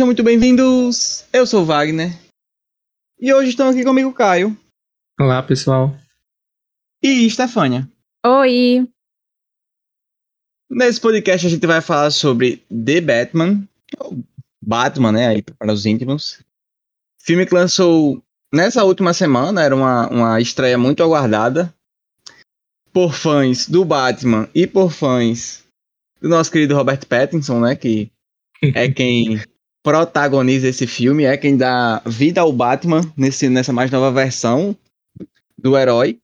Sejam muito bem-vindos! Eu sou o Wagner. E hoje estão aqui comigo Caio. Olá, pessoal. E Stefânia. Oi! Nesse podcast a gente vai falar sobre The Batman. Batman, né? Aí para os íntimos. Filme que lançou nessa última semana, era uma, uma estreia muito aguardada. Por fãs do Batman e por fãs do nosso querido Robert Pattinson, né? Que é quem protagoniza esse filme, é quem dá vida ao Batman nesse, nessa mais nova versão do herói.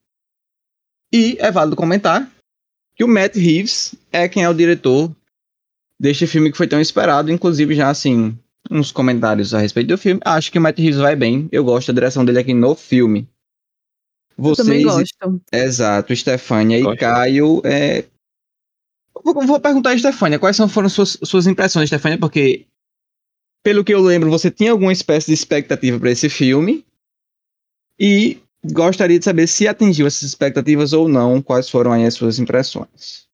E é válido comentar que o Matt Reeves é quem é o diretor deste filme que foi tão esperado, inclusive já assim, uns comentários a respeito do filme. Acho que o Matt Reeves vai bem, eu gosto da direção dele aqui no filme. Vocês, eu também gosto. Exato, Stefania e Caio, é, Vou, vou perguntar a Stefania, quais são, foram suas, suas impressões, Stefania, porque, pelo que eu lembro, você tinha alguma espécie de expectativa para esse filme. E gostaria de saber se atingiu essas expectativas ou não, quais foram aí as suas impressões.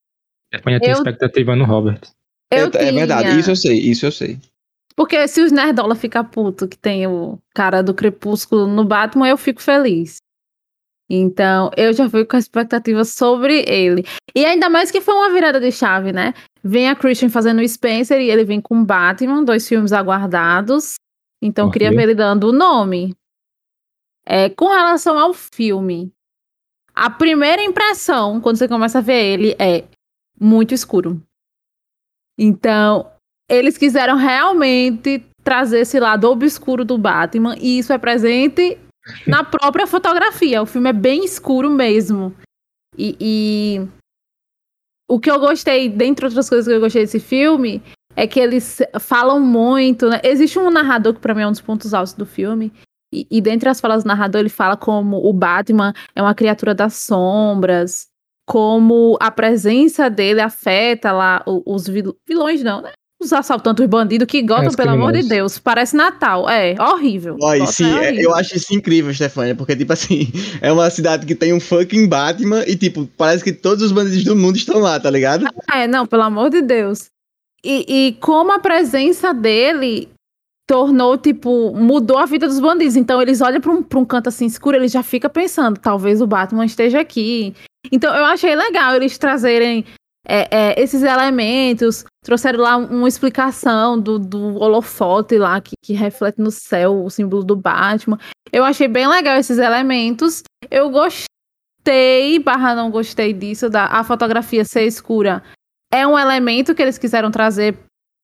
Tem eu... expectativa no Robert. Eu é, é verdade, isso eu sei, isso eu sei. Porque se os Nerdola ficar puto que tem o cara do Crepúsculo no Batman, eu fico feliz. Então, eu já fui com a expectativa sobre ele. E ainda mais que foi uma virada de chave, né? Vem a Christian fazendo o Spencer e ele vem com Batman, dois filmes aguardados. Então, okay. queria ver ele dando o nome. É, com relação ao filme, a primeira impressão, quando você começa a ver ele, é muito escuro. Então, eles quiseram realmente trazer esse lado obscuro do Batman, e isso é presente na própria fotografia. O filme é bem escuro mesmo. E, e, o que eu gostei, dentre outras coisas que eu gostei desse filme, é que eles falam muito. Né? Existe um narrador que para mim é um dos pontos altos do filme. E, e dentre as falas do narrador, ele fala como o Batman é uma criatura das sombras, como a presença dele afeta lá os vilões, não, né? Os assaltantes, os bandidos que é, pelo amor de Deus, parece Natal. É, horrível. Olha, sim, é horrível. eu acho isso incrível, Stefania, porque, tipo assim, é uma cidade que tem um fucking Batman e, tipo, parece que todos os bandidos do mundo estão lá, tá ligado? É, não, pelo amor de Deus. E, e como a presença dele tornou, tipo, mudou a vida dos bandidos. Então, eles olham pra um, pra um canto assim escuro, eles já ficam pensando, talvez o Batman esteja aqui. Então, eu achei legal eles trazerem é, é, esses elementos, trouxeram lá uma explicação do, do holofote lá que, que, reflete no céu o símbolo do Batman. Eu achei bem legal esses elementos. Eu gostei, barra não gostei disso, da a fotografia ser escura. É um elemento que eles quiseram trazer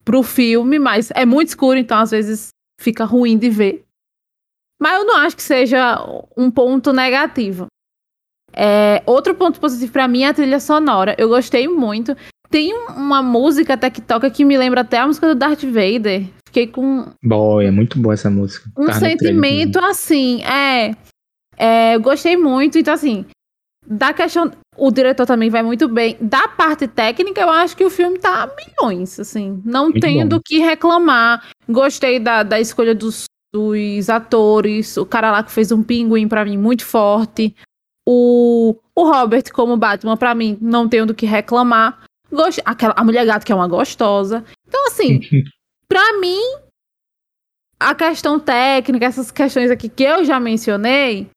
pro filme, mas é muito escuro, então às vezes fica ruim de ver. Mas eu não acho que seja um ponto negativo. É, outro ponto positivo para mim é a trilha sonora. Eu gostei muito. Tem uma música até que toca que me lembra até a música do Darth Vader. Fiquei com. Boa, é muito boa essa música. Um tá sentimento assim, é, é. Eu gostei muito. Então, assim, da questão. O diretor também vai muito bem. Da parte técnica, eu acho que o filme tá milhões, assim. Não muito tenho bom. do que reclamar. Gostei da, da escolha dos, dos atores. O cara lá que fez um pinguim para mim muito forte. O, o Robert como Batman, para mim, não tenho do que reclamar. Gost... Aquela, a mulher gato que é uma gostosa. Então, assim, para mim, a questão técnica, essas questões aqui que eu já mencionei,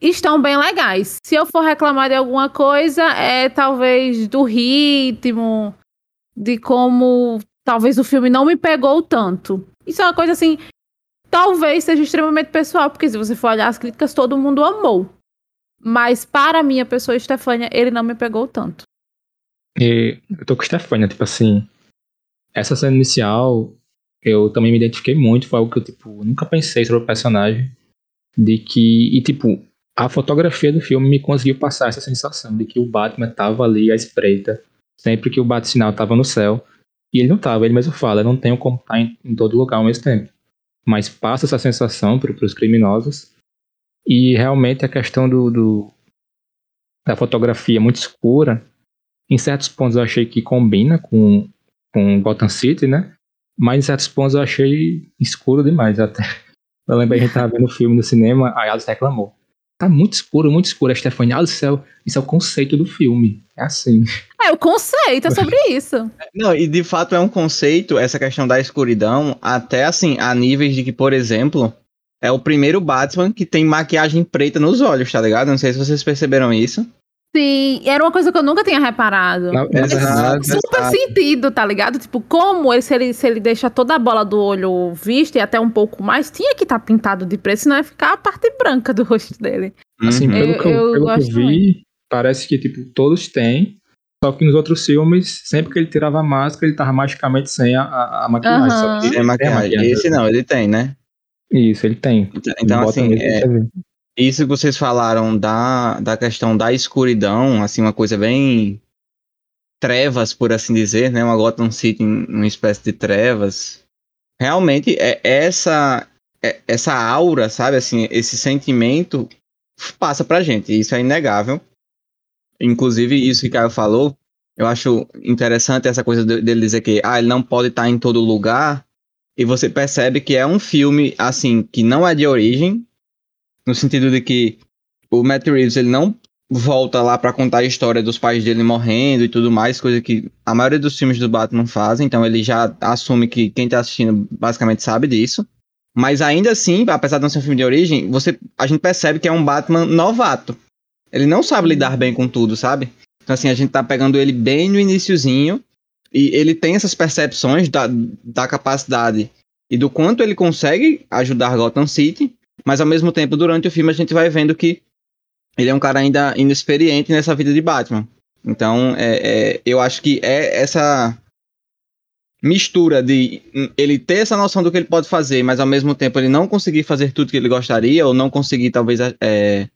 estão bem legais. Se eu for reclamar de alguma coisa, é talvez do ritmo, de como talvez o filme não me pegou tanto. Isso é uma coisa assim, talvez seja extremamente pessoal, porque se você for olhar as críticas, todo mundo amou. Mas para a minha pessoa, Estefânia, ele não me pegou tanto. E eu tô com Estefânia, tipo assim. Essa cena inicial, eu também me identifiquei muito. Foi algo que eu, tipo, nunca pensei sobre o personagem. De que. E, tipo, a fotografia do filme me conseguiu passar essa sensação de que o Batman tava ali à espreita. Sempre que o bate-sinal tava no céu. E ele não tava, ele mesmo fala, não tenho como estar em, em todo lugar ao mesmo tempo. Mas passa essa sensação para os criminosos e realmente a questão do, do, da fotografia muito escura, em certos pontos eu achei que combina com, com Gotham City, né? Mas em certos pontos eu achei escuro demais até. Eu lembro a gente tava vendo o filme no cinema, a Alice reclamou. tá muito escuro, muito escuro. A Stephanie, ah, do céu, isso é o conceito do filme. É assim. É, o conceito é sobre isso. Não, e de fato é um conceito, essa questão da escuridão, até assim, a níveis de que, por exemplo, é o primeiro Batman que tem maquiagem preta nos olhos, tá ligado? Não sei se vocês perceberam isso. Sim, era uma coisa que eu nunca tinha reparado. Não, Faz exato, super exato. sentido, tá ligado? Tipo, como ele se, ele, se ele deixa toda a bola do olho vista e até um pouco mais, tinha que estar pintado de preto, senão ia ficar a parte branca do rosto dele. Assim, Uhum. pelo Eu- que eu, eu pelo que eu vi, parece que, tipo, todos têm. Só que nos outros filmes, sempre que ele tirava a máscara, ele tava magicamente sem a, a, a maquiagem. Que Tem maquiagem. Esse não, ele tem, né? Isso, ele tem. Então, então, assim, é, isso que vocês falaram da, da questão da escuridão, assim, uma coisa bem trevas, por assim dizer, né? Uma Gotham City em uma espécie de trevas. Realmente, é essa é- essa aura, sabe, assim, esse sentimento passa pra gente, isso é inegável. Inclusive, isso que o Caio falou, eu acho interessante essa coisa de- dele dizer que ah, ele não pode estar em todo lugar, e você percebe que é um filme, assim, que não é de origem, no sentido de que o Matt Reeves ele não volta lá pra contar a história dos pais dele morrendo e tudo mais, coisa que a maioria dos filmes do Batman fazem, então ele já assume que quem tá assistindo basicamente sabe disso. Mas ainda assim, apesar de não ser um filme de origem, você, a gente percebe que é um Batman novato. Ele não sabe lidar bem com tudo, sabe? Então assim, a gente tá pegando ele bem no iniciozinho e ele tem essas percepções da, da capacidade e do quanto ele consegue ajudar Gotham City, mas ao mesmo tempo, durante o filme, a gente vai vendo que ele é um cara ainda inexperiente nessa vida de Batman. Então, é, é, eu acho que é essa mistura de ele ter essa noção do que ele pode fazer, mas ao mesmo tempo ele não conseguir fazer tudo que ele gostaria, ou não conseguir, talvez, é,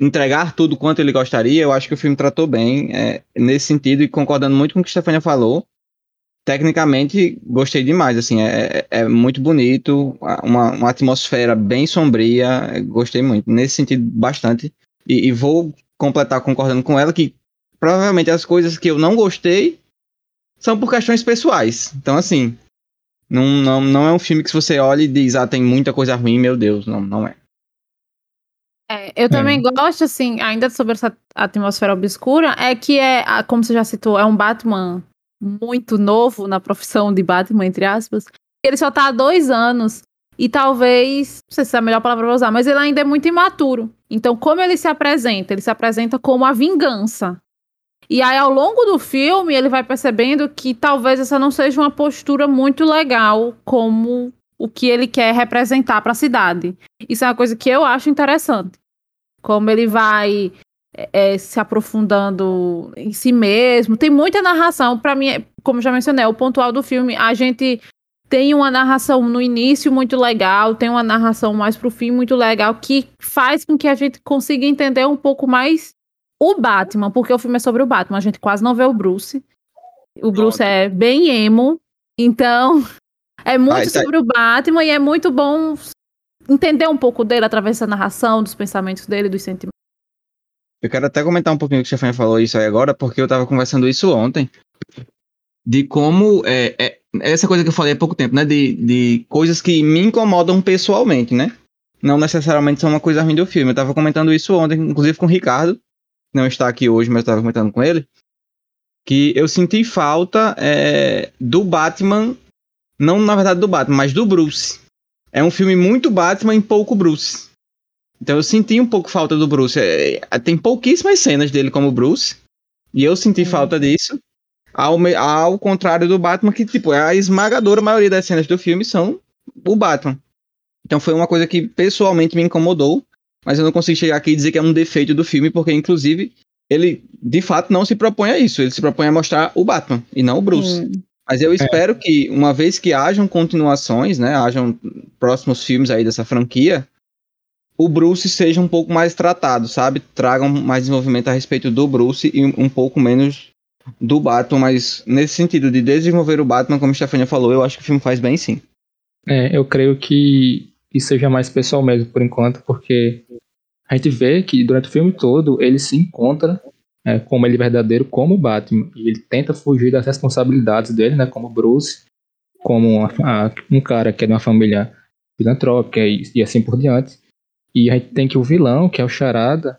entregar tudo quanto ele gostaria, eu acho que o filme tratou bem é, nesse sentido, e concordando muito com o que a Stefania falou, tecnicamente gostei demais, assim, é, é- é muito bonito, uma, uma atmosfera bem sombria, é, gostei muito, nesse sentido, bastante, e, e vou completar concordando com ela que provavelmente as coisas que eu não gostei são por questões pessoais, então assim, não, não, não é um filme que você olha e diz, ah, tem muita coisa ruim, meu Deus, não, não é. É, eu também gosto, assim, ainda sobre essa atmosfera obscura, é que é, como você já citou, é um Batman muito novo na profissão de Batman, entre aspas. Ele só tá há dois anos. E talvez, não sei se é a melhor palavra pra usar, mas ele ainda é muito imaturo. Então, como ele se apresenta? Ele se apresenta como a vingança. E aí, ao longo do filme, ele vai percebendo que talvez essa não seja uma postura muito legal como o que ele quer representar para a cidade. Isso é uma coisa que eu acho interessante. Como ele vai é, é, se aprofundando em si mesmo. Tem muita narração. Para mim, é- como já mencionei, é o pontual do filme. A gente tem uma narração no início muito legal, tem uma narração mais pro fim muito legal, que faz com que a gente consiga entender um pouco mais o Batman, porque o filme é sobre o Batman. A gente quase não vê o Bruce. O Bruce é bem emo. Então, é muito Ai, tá- sobre o Batman e é muito bom entender um pouco dele através dessa narração, dos pensamentos dele, dos sentimentos. Eu quero até comentar um pouquinho o que a Stefania falou isso aí agora, porque eu tava conversando isso ontem. De como. É, é- essa coisa que eu falei há pouco tempo, né? De, de coisas que me incomodam pessoalmente, né? Não necessariamente são uma coisa ruim do filme. Eu tava comentando isso ontem, inclusive com o Ricardo, que não está aqui hoje, mas eu tava comentando com ele. Que eu senti falta é, do Batman. Não, na verdade, do Batman, mas do Bruce. É um filme muito Batman e pouco Bruce. Então eu senti um pouco falta do Bruce. É, é, tem pouquíssimas cenas dele como Bruce. E eu senti falta disso. Ao, me- ao contrário do Batman, que tipo, a esmagadora maioria das cenas do filme são o Batman. Então foi uma coisa que pessoalmente me incomodou. Mas eu não consigo chegar aqui e dizer que é um defeito do filme, porque inclusive ele de fato não se propõe a isso. Ele se propõe a mostrar o Batman e não o Bruce. Hum, Mas eu espero que, uma vez que hajam continuações, né, hajam próximos filmes aí dessa franquia, o Bruce seja um pouco mais tratado, sabe? Tragam mais desenvolvimento a respeito do Bruce e um, pouco menos do Batman, mas nesse sentido de desenvolver o Batman, como a Stefania falou, eu acho que o filme faz bem sim. É, eu creio que isso seja mais pessoal mesmo, por enquanto, porque a gente vê que durante o filme todo ele se encontra é, como ele verdadeiro, como Batman, e ele tenta fugir das responsabilidades dele, né, como Bruce, como uma- um cara que é de uma família filantrópica e, e assim por diante. E a gente tem que o vilão, que é o Charada,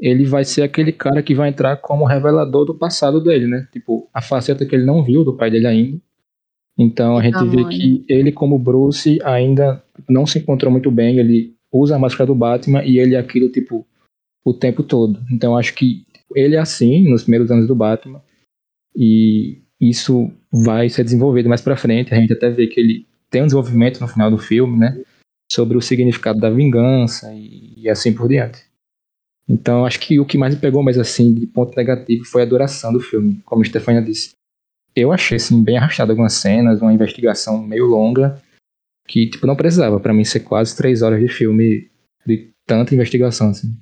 ele vai ser aquele cara que vai entrar como revelador do passado dele, né? Tipo, a faceta que ele não viu do pai dele ainda. Então a gente Ah, vê mãe. que ele, como Bruce, ainda não se encontrou muito bem. Ele usa a máscara do Batman e ele é aquilo, tipo, o tempo todo. Então acho que ele é assim nos primeiros anos do Batman. E isso vai ser desenvolvido mais pra frente. A gente até vê que ele tem um desenvolvimento no final do filme, né? Sobre o significado da vingança e, e assim por diante. Então, acho que o que mais me pegou mais assim, de ponto negativo, foi a duração do filme, como a Stefania disse. Eu achei, assim, bem arrastado algumas cenas, uma investigação meio longa, que, tipo, não precisava para mim ser quase três horas de filme de tanta investigação, assim.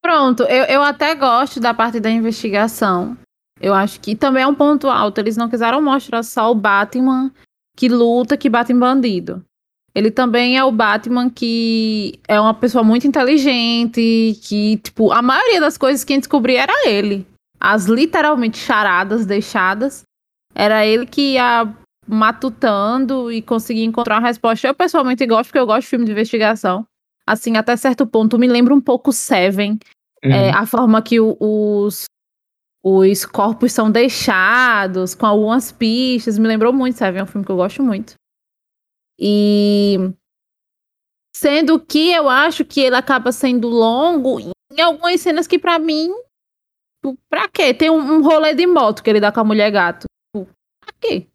Pronto, eu, eu até gosto da parte da investigação. Eu acho que também é um ponto alto. Eles não quiseram mostrar só o Batman que luta, que bate em bandido. Ele também é o Batman que é uma pessoa muito inteligente, que, tipo, a maioria das coisas que a gente descobria era ele. As literalmente charadas deixadas, era ele que ia matutando e conseguia encontrar uma resposta. Eu pessoalmente gosto, porque eu gosto de filme de investigação. Assim, até certo ponto, me lembra um pouco Seven, é, a forma que o- os, os corpos são deixados, com algumas pistas, me lembrou muito, sabe? É um filme que eu gosto muito. E sendo que eu acho que ele acaba sendo longo em algumas cenas que pra mim, tipo, pra quê? Tem um, um rolê de moto que ele dá com a mulher gato. Tipo, pra quê?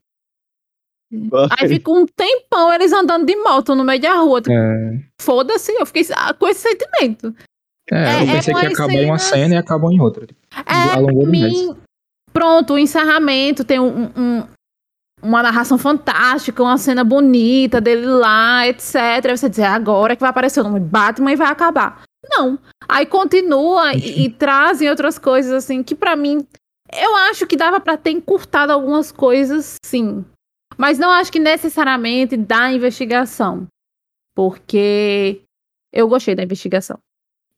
Aí fica um tempão eles andando de moto no meio da rua. Tipo, É, Foda-se, eu fiquei ah, com esse sentimento. é, É, eu pensei é que umas acabar em uma cenas- cena e acabou em outra. Tipo, É, alongou pra demais. mim, pronto, o encerramento tem um, um- uma narração fantástica, uma cena bonita dele lá, etc. Aí você diz, é agora que vai aparecer o nome Batman e vai acabar. Não. Aí continua e, e trazem outras coisas, assim, que pra mim, eu acho que dava pra ter encurtado algumas coisas, sim. Mas não acho que necessariamente da investigação. Porque eu gostei da investigação.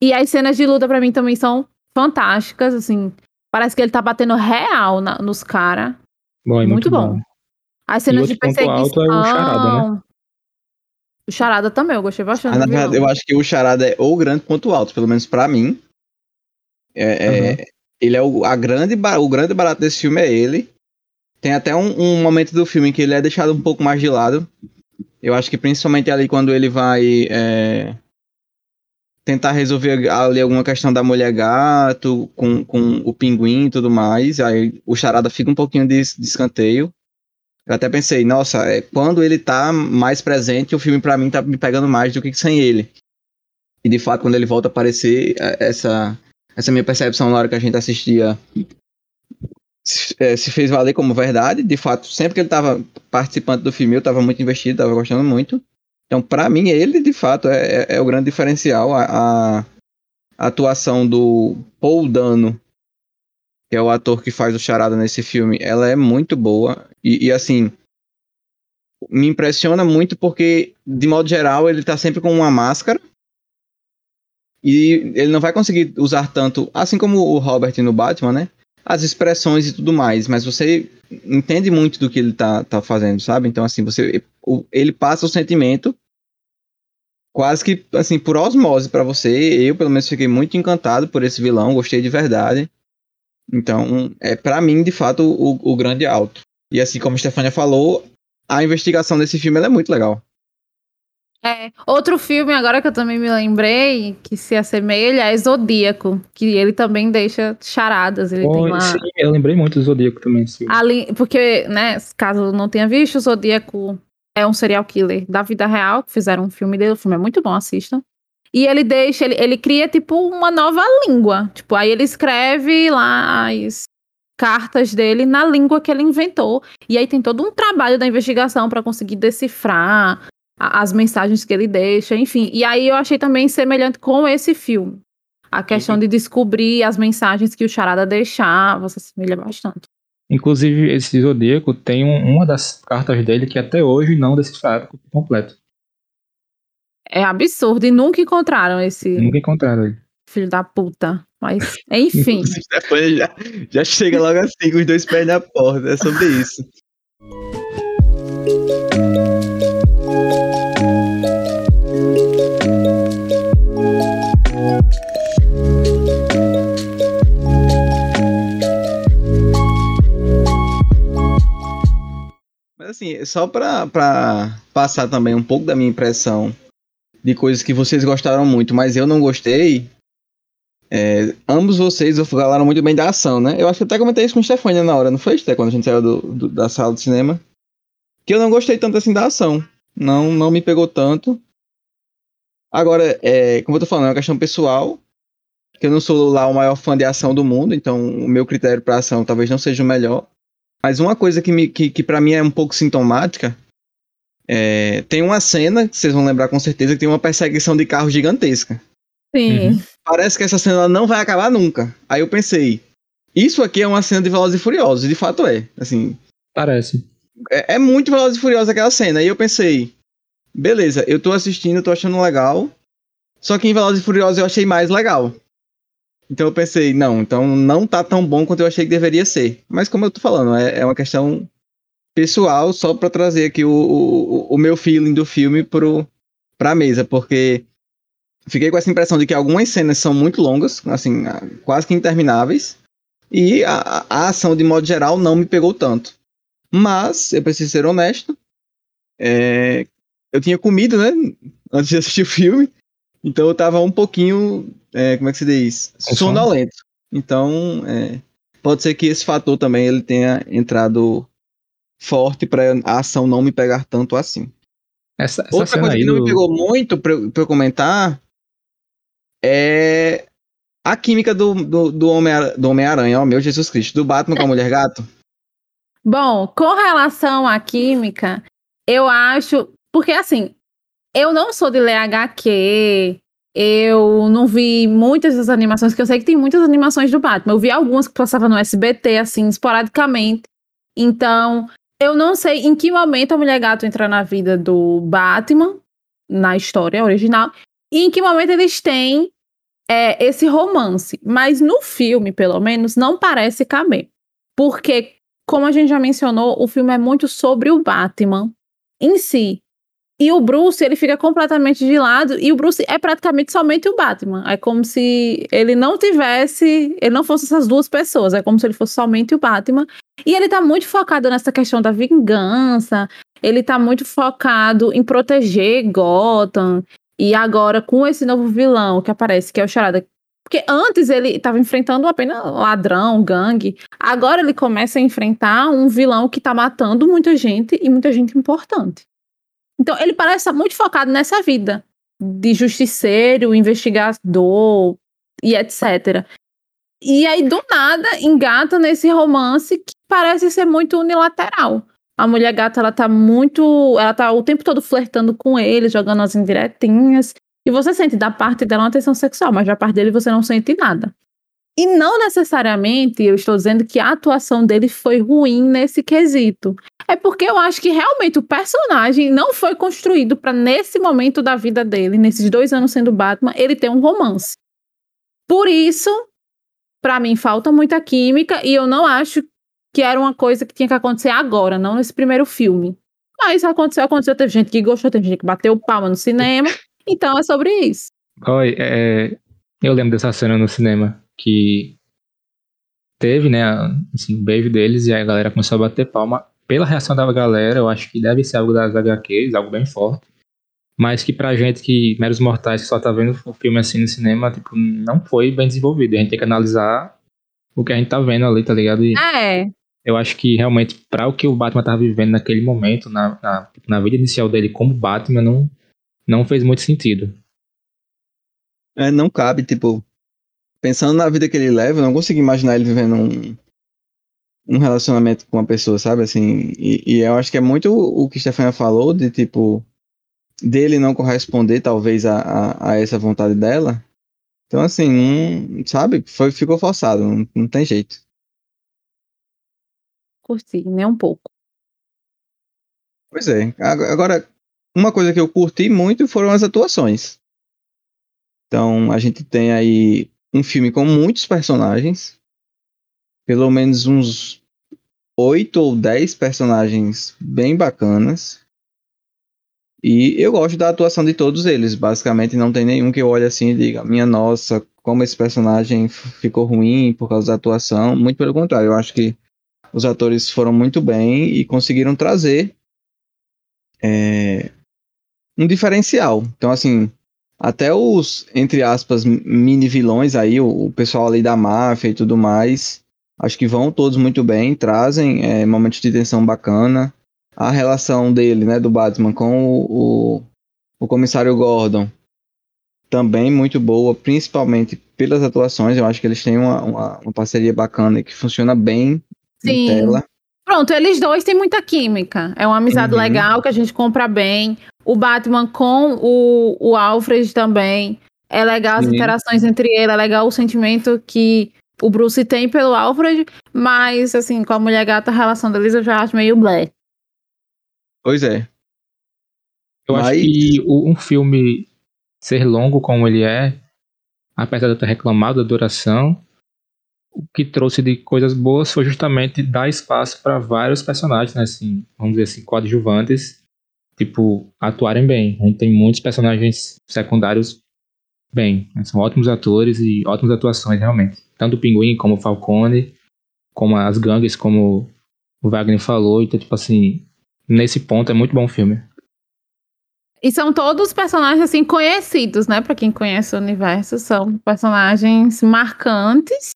E as cenas de luta pra mim também são fantásticas, assim. Parece que ele tá batendo real na- nos caras. É Muito muito, bom. bom. As cenas outro de ponto perseguição. alto é o Charada, né? O Charada também, eu gostei bastante. Ah, na verdade, eu acho que o Charada é o grande ponto alto, pelo menos pra mim. É, é- ele é o, a grande, o grande barato desse filme é ele. Tem até um, um momento do filme em que ele é deixado um pouco mais de lado. Eu acho que principalmente ali quando ele vai é, tentar resolver ali alguma questão da mulher gato com, com o pinguim e tudo mais. Aí o Charada fica um pouquinho de, de escanteio. Eu até pensei, nossa, é, quando ele tá mais presente, o filme pra mim tá me pegando mais do que sem ele. E de fato, quando ele volta a aparecer, é, essa, essa minha percepção na hora que a gente assistia se, é, se fez valer como verdade. De fato, sempre que ele tava participando do filme, eu tava muito investido, tava gostando muito. Então, pra mim, ele de fato é, é- é o grande diferencial. A- a atuação do Paul Dano, que é o ator que faz o Charada nesse filme, ela é muito boa. E, e, assim, me impressiona muito porque, de modo geral, ele tá sempre com uma máscara. E ele não vai conseguir usar tanto, assim como o Robert no Batman, né? As expressões e tudo mais, mas você entende muito do que ele tá, tá fazendo, sabe? Então, assim, você ele passa o sentimento quase que, assim, por osmose pra você. Eu, pelo menos, fiquei muito encantado por esse vilão, gostei de verdade. Então, é para mim, de fato, o, o grande alto. E assim como a Stefania falou, a investigação desse filme ela é muito legal. É, outro filme, agora que eu também me lembrei, que se assemelha, é Zodíaco, que ele também deixa charadas. Ele Bom, tem lá. sim, eu lembrei muito do Zodíaco também. Sim. Ali, porque, né, caso não tenha visto, o Zodíaco é um serial killer da vida real, que fizeram um filme dele, o filme é muito bom, assistam. E ele deixa, ele, ele cria, tipo, uma nova língua. Tipo, aí ele escreve lá as cartas dele na língua que ele inventou. E aí tem todo um trabalho da investigação para conseguir decifrar a- as mensagens que ele deixa, enfim. E aí eu achei também semelhante com esse filme. A questão de descobrir as mensagens que o Charada deixava, se assemelha bastante. Inclusive, esse Zodíaco tem um- uma das cartas dele que até hoje não decifraram completo. É absurdo. E nunca encontraram esse. Nunca encontraram ele. Filho da puta. Mas, enfim. já, já chega logo assim, com os dois pés na porta. É sobre isso. Mas assim, só para passar também um pouco da minha impressão de coisas que vocês gostaram muito, mas eu não gostei. É, ambos vocês falaram muito bem da ação, né? Eu acho que até comentei isso com o Stefania na hora, não foi, Stefania, quando a gente saiu do, do, da sala de cinema? Que eu não gostei tanto assim da ação. Não, não me pegou tanto. Agora, é, como eu tô falando, é uma questão pessoal. Que eu não sou lá o maior fã de ação do mundo, então o meu critério para ação talvez não seja o melhor. Mas uma coisa que, me, que, que para mim é um pouco sintomática é, tem uma cena, que vocês vão lembrar com certeza, que tem uma perseguição de carro gigantesca. Sim. Uhum. Parece que essa cena não vai acabar nunca. Aí eu pensei, isso aqui é uma cena de Velozes e Furiosos, e de fato é. Assim, Parece. É, é muito Velozes e Furiosos aquela cena. Aí eu pensei, beleza, eu tô assistindo, tô achando legal. Só que em Velozes e Furiosos eu achei mais legal. Então eu pensei, não, então não tá tão bom quanto eu achei que deveria ser. Mas como eu tô falando, é, é uma questão pessoal, só para trazer aqui o, o, o, meu feeling do filme pro, pra mesa, porque fiquei com essa impressão de que algumas cenas são muito longas, assim, quase que intermináveis, e a, a ação, de modo geral, não me pegou tanto. Mas, eu preciso ser honesto, é, eu tinha comido, né, antes de assistir o filme, então eu tava um pouquinho, é, como é que se diz? Sonolento. Então, é, pode ser que esse fator também ele tenha entrado forte para a ação não me pegar tanto assim. Essa, essa Outra coisa que não do... me pegou muito pra, pra eu comentar é a química do, do, do Homem-Aranha, Homem oh, meu Jesus Cristo, do Batman com a Mulher Gato. Bom, com relação à química, eu acho. Porque assim, eu não sou de ler HQ, eu não vi muitas das animações, que eu sei que tem muitas animações do Batman. Eu vi algumas que passavam no SBT, assim, esporadicamente. Então, eu não sei em que momento a Mulher Gato entra na vida do Batman, na história original, e em que momento eles têm é, esse romance. Mas no filme, pelo menos, não parece caber. Porque, como a gente já mencionou, o filme é muito sobre o Batman em si. E o Bruce, ele fica completamente de lado, e o Bruce é praticamente somente o Batman. É como se ele não tivesse, ele não fosse essas duas pessoas, é como se ele fosse somente o Batman. E ele tá muito focado nessa questão da vingança, ele tá muito focado em proteger Gotham. E agora, com esse novo vilão que aparece, que é o Charada. Porque antes ele estava enfrentando apenas ladrão, gangue. Agora ele começa a enfrentar um vilão que tá matando muita gente e muita gente importante. Então, ele parece estar muito focado nessa vida de justiceiro, investigador e etc. E aí, do nada, engata nesse romance que parece ser muito unilateral. A mulher gata, ela tá muito. Ela tá o tempo todo flertando com ele, jogando as indiretinhas. E você sente da parte dela uma atenção sexual, mas da parte dele você não sente nada. E não necessariamente eu estou dizendo que a atuação dele foi ruim nesse quesito. É porque eu acho que realmente o personagem não foi construído para nesse momento da vida dele, nesses dois anos sendo Batman, ele ter um romance. Por isso, para mim falta muita química e eu não acho que era uma coisa que tinha que acontecer agora, não nesse primeiro filme. Mas aconteceu, aconteceu, teve gente que gostou, teve gente que bateu palma no cinema. Então é sobre isso. Oi, é, eu lembro dessa cena no cinema que teve, né, assim, o beijo deles e a galera começou a bater palma. Pela reação da galera, eu acho que deve ser algo das HQs, algo bem forte. Mas que pra gente que, meros mortais, que só tá vendo o filme assim no cinema, tipo, não foi bem desenvolvido. A gente tem que analisar o que a gente tá vendo ali, tá ligado? E é. Eu acho que realmente, para o que o Batman tava vivendo naquele momento, na, na, na vida inicial dele como Batman, não, não fez muito sentido. É, não cabe, tipo, pensando na vida que ele leva, eu não consigo imaginar ele vivendo um, um relacionamento com uma pessoa, sabe? Assim, e, e eu acho que é muito o que Stefania falou, de tipo, dele não corresponder, talvez, a, a, a essa vontade dela. Então, assim, um, sabe? Foi, ficou forçado, não, não tem jeito. Curti, nem um pouco. Pois é. Agora, uma coisa que eu curti muito foram as atuações. Então, a gente tem aí um filme com muitos personagens, pelo menos uns oito ou dez personagens bem bacanas. E eu gosto da atuação de todos eles. Basicamente, não tem nenhum que eu olhe assim e diga: minha nossa, como esse personagem ficou ruim por causa da atuação. Muito pelo contrário, eu acho que os atores foram muito bem e conseguiram trazer é, um diferencial. Então, assim, até os, entre aspas, mini vilões aí, o, o, pessoal ali da máfia e tudo mais, acho que vão todos muito bem, trazem é, momentos de tensão bacana. A relação dele, né, do Batman com o, o, o comissário Gordon, também muito boa, principalmente pelas atuações. Eu acho que eles têm uma, uma, uma parceria bacana e que funciona bem Sim. em tela. Pronto, eles dois têm muita química. É uma amizade uhum. legal que a gente compra bem. O Batman com o, o Alfred também. É legal as Sim. interações entre eles, é legal o sentimento que o Bruce tem pelo Alfred, mas assim, com a mulher gata, a relação deles eu já acho meio blé. Pois é. Eu mas... acho que um filme ser longo como ele é, apesar de eu ter reclamado da duração, o que trouxe de coisas boas foi justamente dar espaço para vários personagens, né, assim, vamos dizer assim, coadjuvantes, tipo, atuarem bem. A gente tem muitos personagens secundários bem, né, são ótimos atores e ótimas atuações, realmente. Tanto o Pinguim como o Falcone, como as gangues, como o Wagner falou, então, tipo assim, nesse ponto é muito bom o filme. E são todos personagens assim conhecidos, né? Para quem conhece o universo, são personagens marcantes,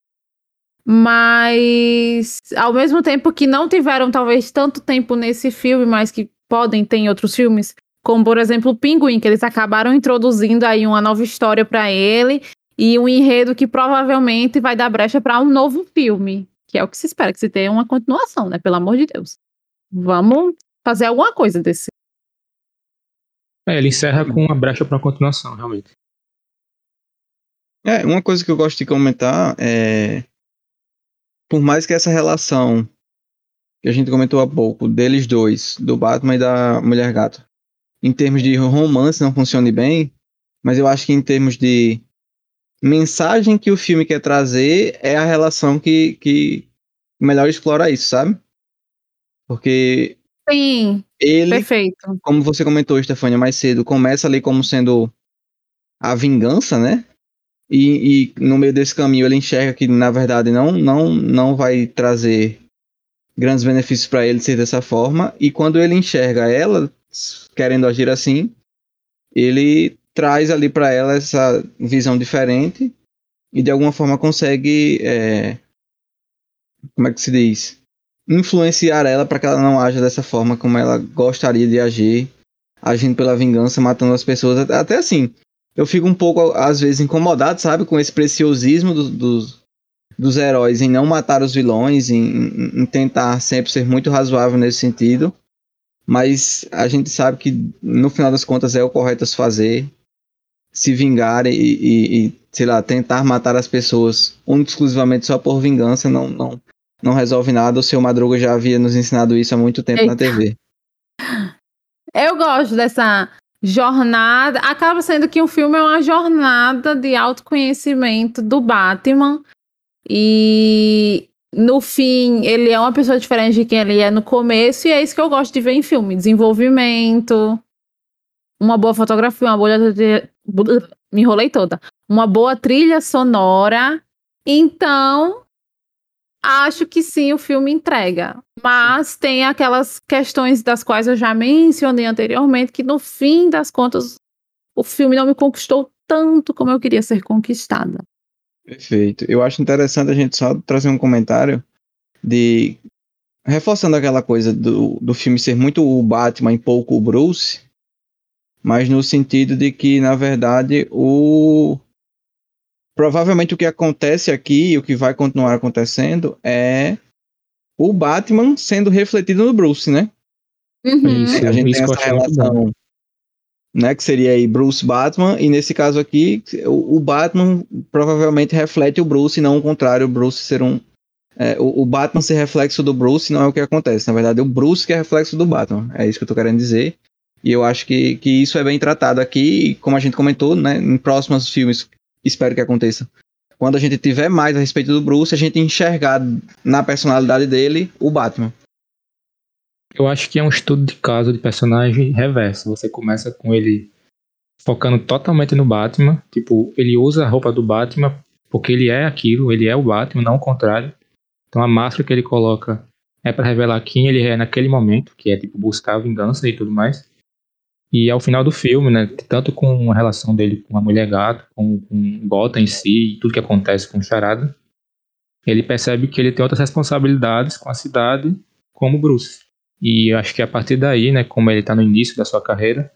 mas ao mesmo tempo que não tiveram talvez tanto tempo nesse filme, mas que podem ter em outros filmes, como por exemplo o Pinguim, que eles acabaram introduzindo aí uma nova história para ele e um enredo que provavelmente vai dar brecha para um novo filme, que é o que se espera que se tenha uma continuação, né? Pelo amor de Deus. Vamos fazer alguma coisa desse é, ele encerra com uma brecha para continuação, realmente. É, uma coisa que eu gosto de comentar é. Por mais que essa relação que a gente comentou há pouco, deles dois, do Batman e da Mulher Gato, em termos de romance não funcione bem, mas eu acho que em termos de mensagem que o filme quer trazer é a relação que, que melhor explora isso, sabe? Porque Sim. Ele, perfeito. como você comentou, Stefania, mais cedo, começa ali como sendo a vingança, né? E, e, no meio desse caminho ele enxerga que na verdade não não não vai trazer grandes benefícios para ele ser dessa forma e quando ele enxerga ela querendo agir assim ele traz ali para ela essa visão diferente e de alguma forma consegue é, como é que se diz influenciar ela para que ela não haja dessa forma como ela gostaria de agir, agindo pela vingança, matando as pessoas. Até assim, eu fico um pouco, às vezes, incomodado, sabe, com esse preciosismo do, dos, dos heróis em não matar os vilões, em, em tentar sempre ser muito razoável nesse sentido. Mas a gente sabe que, no final das contas, é o correto a se fazer. Se vingar e, e, e sei lá, tentar matar as pessoas única exclusivamente só por vingança não, não, não resolve nada. O seu Madruga já havia nos ensinado isso há muito tempo Eita. na TV. Eu gosto dessa jornada. Acaba sendo que o filme é uma jornada de autoconhecimento do Batman. E no fim, ele é uma pessoa diferente de quem ele é no começo, e é isso que eu gosto de ver em filme: desenvolvimento, uma boa fotografia, uma boa. Me enrolei toda. Uma boa trilha sonora. Então, Acho que sim, o filme entrega. Mas tem aquelas questões das quais eu já mencionei anteriormente, que no fim das contas, o filme não me conquistou tanto como eu queria ser conquistada. Perfeito. Eu acho interessante a gente só trazer um comentário de. Reforçando aquela coisa do, do filme ser muito o Batman e pouco o Bruce, mas no sentido de que, na verdade, o, provavelmente o que acontece aqui, o que vai continuar acontecendo, é o Batman sendo refletido no Bruce, né? Uhum. Isso, a gente tem essa relação, né? Que seria aí Bruce Batman, e nesse caso aqui, o, o Batman provavelmente reflete o Bruce, e não o contrário, o Bruce ser um. É, o, o, Batman ser reflexo do Bruce não é o que acontece. Na verdade, é o Bruce que é reflexo do Batman. É isso que eu tô querendo dizer. E eu acho que, que isso é bem tratado aqui, como a gente comentou, né? Em próximos filmes espero que aconteça. Quando a gente tiver mais a respeito do Bruce, a gente enxergar na personalidade dele o Batman. Eu acho que é um estudo de caso de personagem reverso. Você começa com ele focando totalmente no Batman. Tipo, ele usa a roupa do Batman porque ele é aquilo, ele é o Batman, não o contrário. Então a máscara que ele coloca é para revelar quem ele é naquele momento, que é tipo buscar vingança e tudo mais. E ao final do filme, né, tanto com a relação dele com a mulher gato, com, com Gotham em si, e tudo que acontece com o Charada, ele percebe que ele tem outras responsabilidades com a cidade, como Bruce. E acho que a partir daí, né, como ele está no início da sua carreira,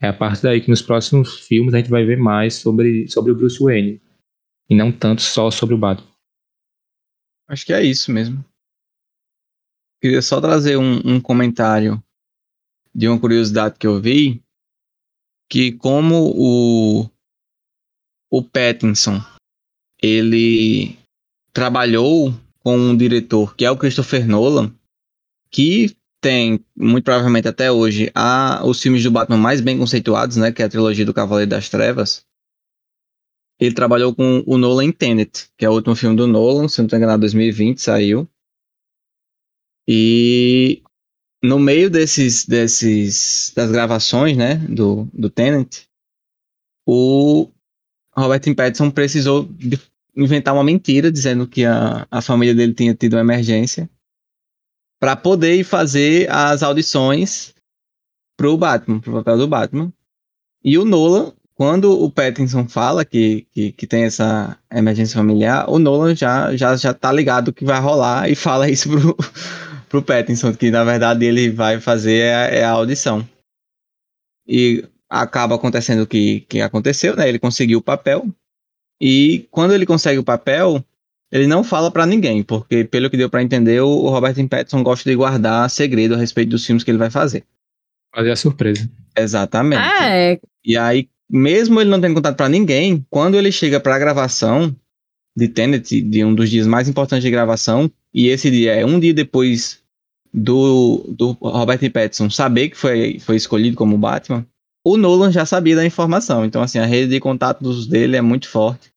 é a partir daí que nos próximos filmes a gente vai ver mais sobre, sobre o Bruce Wayne. E não tanto só sobre o Batman. Acho que é isso mesmo. Queria só trazer um, um comentário de uma curiosidade que eu vi, que como o, o Pattinson, ele trabalhou com um diretor que é o Christopher Nolan, que tem, muito provavelmente até hoje, a, os filmes do Batman mais bem conceituados, né, que é a trilogia do Cavaleiro das Trevas. Ele trabalhou com o Nolan em Tenet, que é o último filme do Nolan, se não estou enganado, 2020 saiu. E no meio desses, desses das gravações, né, do, do Tenet, o Robert Pattinson precisou inventar uma mentira dizendo que a, a família dele tinha tido uma emergência para poder fazer as audições pro Batman, pro papel do Batman. E o Nolan, quando o Pattinson fala que, que, que, tem essa emergência familiar, o Nolan já, já, já tá ligado que vai rolar e fala isso pro, pro Pattinson, que na verdade ele vai fazer é a audição. E acaba acontecendo o que, que aconteceu, né? Ele conseguiu o papel. E quando ele consegue o papel, ele não fala para ninguém, porque pelo que deu para entender, o Robert Pattinson gosta de guardar segredo a respeito dos filmes que ele vai fazer. Fazer a surpresa. Exatamente. É. E aí, mesmo ele não tendo contato para ninguém, quando ele chega para a gravação de Tenet, de um dos dias mais importantes de gravação, e esse dia é um dia depois do, do Robert Pattinson saber que foi, foi escolhido como Batman, o Nolan já sabia da informação. Então, assim, a rede de contatos dele é muito forte.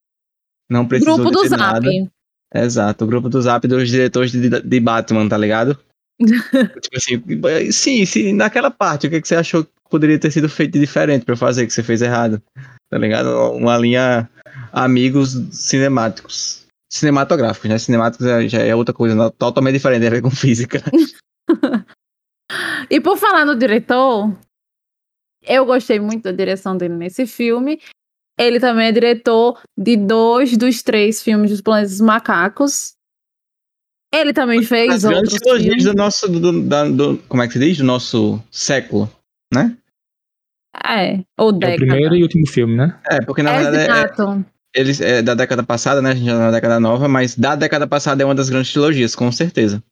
Não precisa Grupo do Zap. Nada. Exato, o grupo do Zap dos diretores de, de Batman, tá ligado? tipo assim, sim, sim, naquela parte, o que, que você achou que poderia ter sido feito de diferente pra eu fazer que você fez errado? Tá ligado? Uma linha amigos cinemáticos. Cinematográficos, né? Cinemáticos já, já é outra coisa, totalmente diferente, tem a ver com física. e por falar no diretor, eu gostei muito da direção dele nesse filme. Ele também é diretor de dois dos três filmes dos Planetas Macacos. Ele também fez As outros filmes. do nosso, do, da, do, como é que se diz? Do nosso século, né? É, ou década. É o primeiro e último filme, né? É, porque na verdade é, eles é da década passada, né? A gente já tá na década nova, mas da década passada é uma das grandes trilogias, com certeza.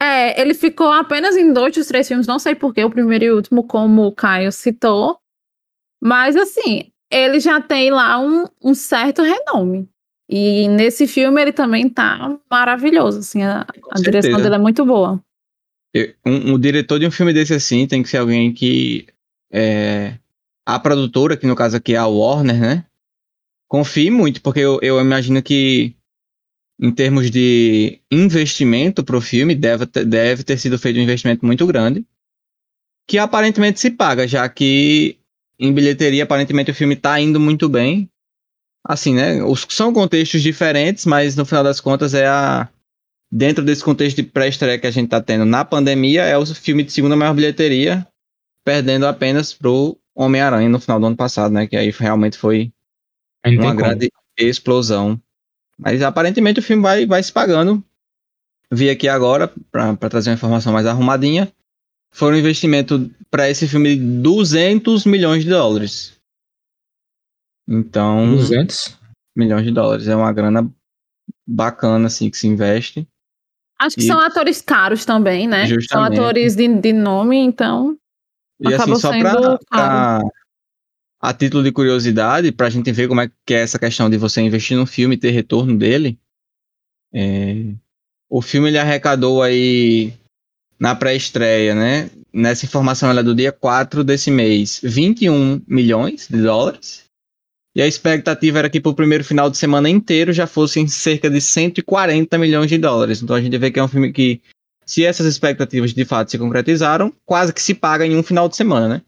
É, ele ficou apenas em dois dos três filmes, não sei porquê, o primeiro e o último, como o Caio citou. Mas assim, ele já tem lá um, um certo renome. E nesse filme ele também tá maravilhoso, assim, a, a direção dele é muito boa. Um, um, diretor de um filme desse assim tem que ser alguém que é, a produtora, que no caso aqui é a Warner, né? Confie muito, porque eu, eu imagino que em termos de investimento para o filme, deve, deve ter sido feito um investimento muito grande, que aparentemente se paga, já que em bilheteria, aparentemente o filme tá indo muito bem. Assim, né? Os, são contextos diferentes, mas no final das contas é a. Dentro desse contexto de pré-estreia que a gente tá tendo na pandemia, é o filme de segunda maior bilheteria, perdendo apenas pro Homem-Aranha no final do ano passado, né? Que aí realmente foi uma grande explosão. Mas aparentemente o filme vai, vai se pagando. Vi aqui agora, para trazer uma informação mais arrumadinha, foi um investimento para esse filme de 200 milhões de dólares. Então. 200? Milhões de dólares. É uma grana bacana, assim, que se investe. Acho que e... são atores caros também, né? Justamente. São atores de, de nome, então. E assim, só pra, pra, a título de curiosidade, pra gente ver como é que é essa questão de você investir num filme e ter retorno dele. É... O filme ele arrecadou aí na pré-estreia, né? Nessa informação ela é do dia 4 desse mês, 21 milhões de dólares. E a expectativa era que para o primeiro final de semana inteiro já fossem cerca de 140 milhões de dólares. Então a gente vê que é um filme que, se essas expectativas de fato se concretizaram, quase que se paga em um final de semana, né?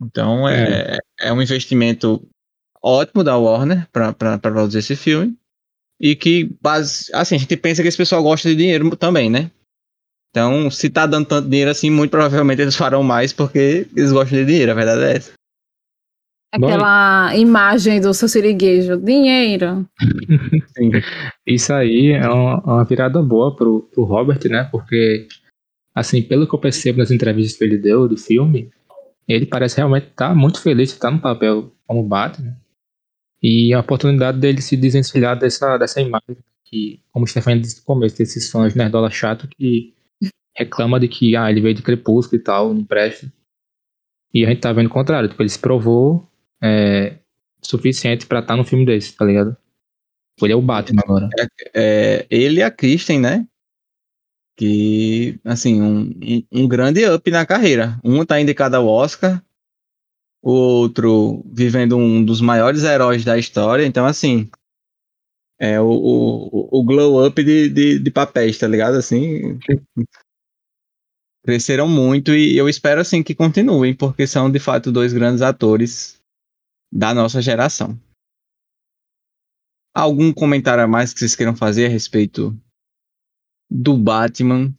Então é, é, é um investimento ótimo da Warner para produzir esse filme. E que, base, assim, a gente pensa que esse pessoal gosta de dinheiro também, né? Então, se tá dando tanto dinheiro assim, muito provavelmente eles farão mais porque eles gostam de dinheiro, a verdade é essa. Aquela imagem do seu siriguejo, dinheiro. Sim. Isso aí é uma, uma, virada boa pro, pro Robert, né? Porque, assim, pelo que eu percebo nas entrevistas que ele deu do filme, ele parece realmente estar tá muito feliz de estar no papel como Batman. E a oportunidade dele se desvencilhar dessa, dessa imagem que, como o Stefan disse no começo, desses fãs nerdola chato que reclama de que ah, ele veio de Crepúsculo e tal, não presta. E a gente tá vendo o contrário, tipo, ele se provou é, suficiente para estar tá filme desse, tá ligado? Ele é o Batman agora. É, é, ele e a Kristen, né? Que, assim, um, um grande up na carreira. Um tá indicado ao Oscar, o outro vivendo um dos maiores heróis da história. Então, assim, é o, o, o glow up de, de, de papéis, tá ligado? Assim, cresceram muito e eu espero, assim, que continuem, porque são, de fato, dois grandes atores da nossa geração. Algum comentário a mais que vocês queiram fazer a respeito do Batman?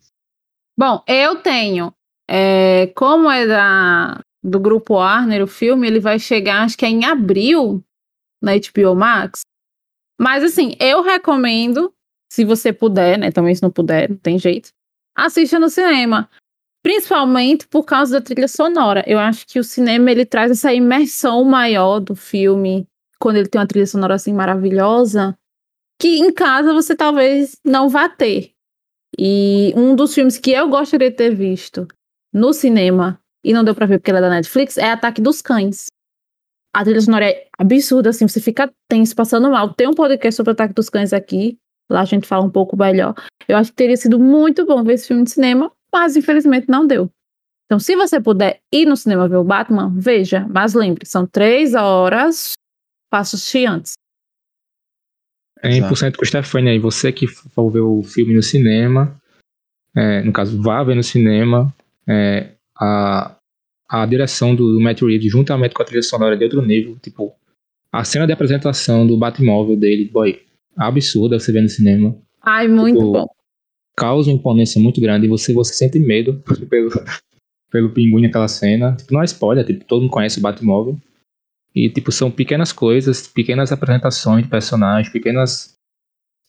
Bom, eu tenho. É, como é da, do grupo Warner, o filme, ele vai chegar, acho que é em abril, na HBO Max. Mas assim, eu recomendo, se você puder, né? Também se não puder, não tem jeito. Assista no cinema. Principalmente por causa da trilha sonora. Eu acho que o cinema ele traz essa imersão maior do filme, quando ele tem uma trilha sonora assim maravilhosa, que em casa você talvez não vá ter. E um dos filmes que eu gostaria de ter visto no cinema, e não deu pra ver porque ele é da Netflix, é Ataque dos Cães. A trilha sonora é absurda, assim, você fica tenso, passando mal. Tem um podcast sobre Ataque dos Cães aqui, lá a gente fala um pouco melhor. Eu acho que teria sido muito bom ver esse filme de cinema, mas infelizmente não deu. Então, se você puder ir no cinema ver o Batman, veja. Mas lembre, são três horas, faça assistir antes. É 100% com o Stefania aí. Você que for ver o filme no cinema, é, no caso, vá ver no cinema, é, a, a direção do, do Matt Reeves, juntamente com a trilha sonora de outro nível, tipo, a cena de apresentação do Batmóvel dele, boy, absurda você ver no cinema. Ai, muito tipo, bom causa uma imponência muito grande e você, você sente medo pelo, pelo pinguim naquela cena. Tipo, não é spoiler, tipo, todo mundo conhece o Batmóvel. E, tipo, são pequenas coisas, pequenas apresentações de personagens, pequenas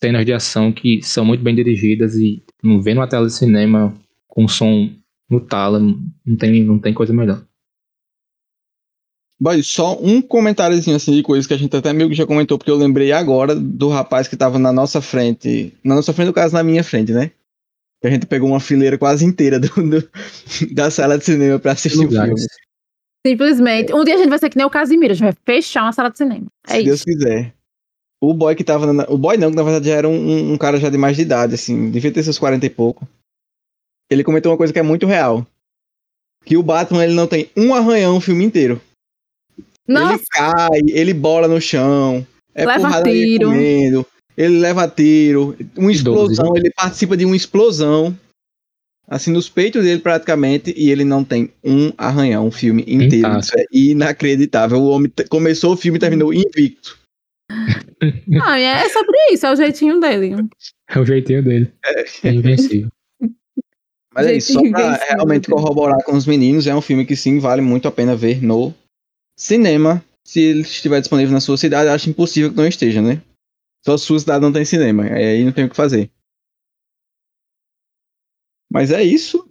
cenas de ação que são muito bem dirigidas e não vê numa tela de cinema com som no talo, não tem, não tem coisa melhor. Boy, só um comentáriozinho assim de coisas que a gente até meio que já comentou, porque eu lembrei agora do rapaz que tava na nossa frente. Na nossa frente, no caso, na minha frente, né? Que a gente pegou uma fileira quase inteira do, do da sala de cinema pra assistir o filme. Simplesmente. Um dia a gente vai ser que nem o Casimiro, a gente vai fechar uma sala de cinema. É Se isso. Deus quiser. O boy que tava. Na, o boy não, que na verdade já era um, um cara já de mais de idade, assim, devia ter seus 40 e pouco. Ele comentou uma coisa que é muito real. Que o Batman ele não tem um arranhão o filme inteiro. Nossa. Ele cai, ele bola no chão. É leva tiro. Comendo, ele leva tiro. Uma explosão, ele participa de uma explosão. Assim, nos peitos dele praticamente. E ele não tem um arranhão, um filme inteiro. Isso é inacreditável. O homem começou o filme e terminou invicto. Ah, é sobre isso, é o jeitinho dele. É o jeitinho dele. É, é invencível. Mas é isso, só pra realmente corroborar com os meninos, é um filme que sim, vale muito a pena ver no Cinema, se ele estiver disponível na sua cidade, acho impossível que não esteja, né? Só a sua cidade não tem cinema, aí não tem o que fazer. Mas é isso.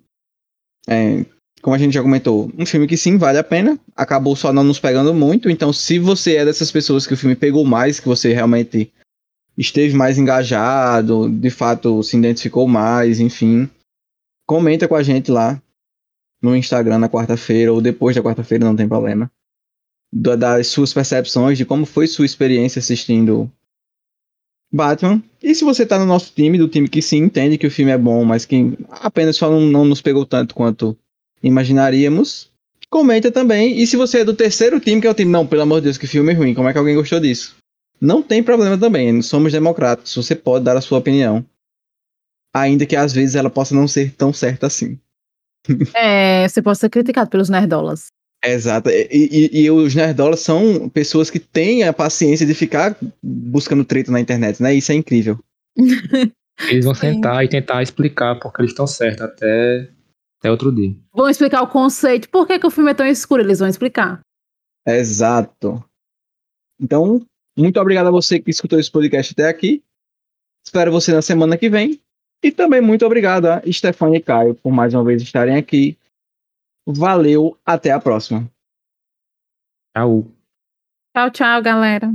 É, como a gente já comentou, um filme que sim vale a pena. Acabou só não nos pegando muito. Então, se você é dessas pessoas que o filme pegou mais, que você realmente esteve mais engajado, de fato se identificou mais, enfim, comenta com a gente lá no Instagram na quarta-feira ou depois da quarta-feira, não tem problema das suas percepções de como foi sua experiência assistindo Batman. E se você tá no nosso time, do time que sim entende que o filme é bom, mas que apenas só não, não nos pegou tanto quanto imaginaríamos, comenta também. E se você é do terceiro time, que é o time, não, pelo amor de Deus, que filme ruim, como é que alguém gostou disso? Não tem problema também, somos democratas, você pode dar a sua opinião. Ainda que às vezes ela possa não ser tão certa assim. É, você pode ser criticado pelos nerdolas. Exato. E, e, e, os nerdolas são pessoas que têm a paciência de ficar buscando treta na internet, né? Isso é incrível. Eles vão Sim. sentar e tentar explicar porque eles estão certos até, até outro dia. Vão explicar o conceito. Por que, que o filme é tão escuro? Eles vão explicar. Exato. Então, muito obrigado a você que escutou esse podcast até aqui. Espero você na semana que vem. E também muito obrigado a Stefania e Caio por mais uma vez estarem aqui. Valeu, até a próxima. Tchau. Tchau, tchau, galera.